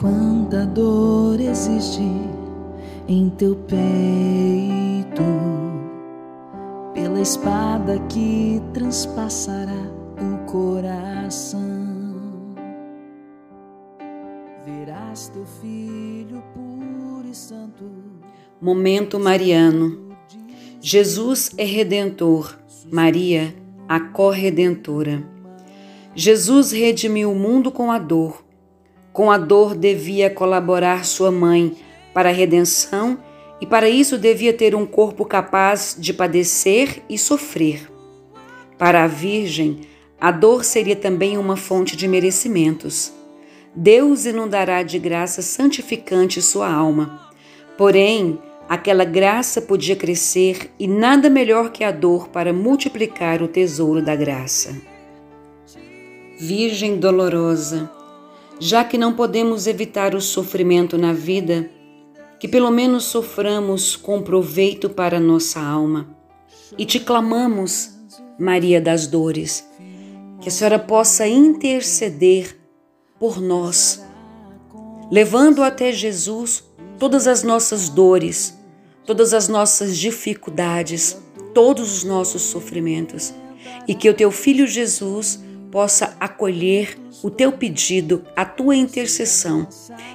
Quanta dor existe em teu peito pela espada que transpassará o coração. Verás teu filho puro e santo. Momento Mariano. Jesus é redentor, Maria, a corredentora. Jesus redimiu o mundo com a dor com a dor devia colaborar sua mãe para a redenção e para isso devia ter um corpo capaz de padecer e sofrer. Para a Virgem, a dor seria também uma fonte de merecimentos. Deus inundará de graça santificante sua alma. Porém, aquela graça podia crescer e nada melhor que a dor para multiplicar o tesouro da graça. Virgem dolorosa, já que não podemos evitar o sofrimento na vida, que pelo menos soframos com proveito para nossa alma. E te clamamos, Maria das Dores, que a Senhora possa interceder por nós, levando até Jesus todas as nossas dores, todas as nossas dificuldades, todos os nossos sofrimentos, e que o teu filho Jesus possa acolher o teu pedido, a tua intercessão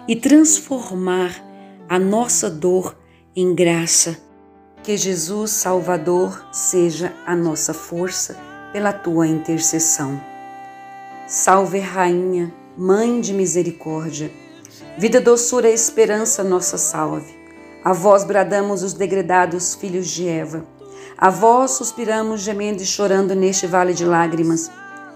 e transformar a nossa dor em graça. Que Jesus Salvador seja a nossa força pela tua intercessão. Salve, Rainha, Mãe de Misericórdia, vida, doçura e esperança, nossa salve. A vós bradamos os degredados filhos de Eva. A vós suspiramos, gemendo e chorando neste vale de lágrimas.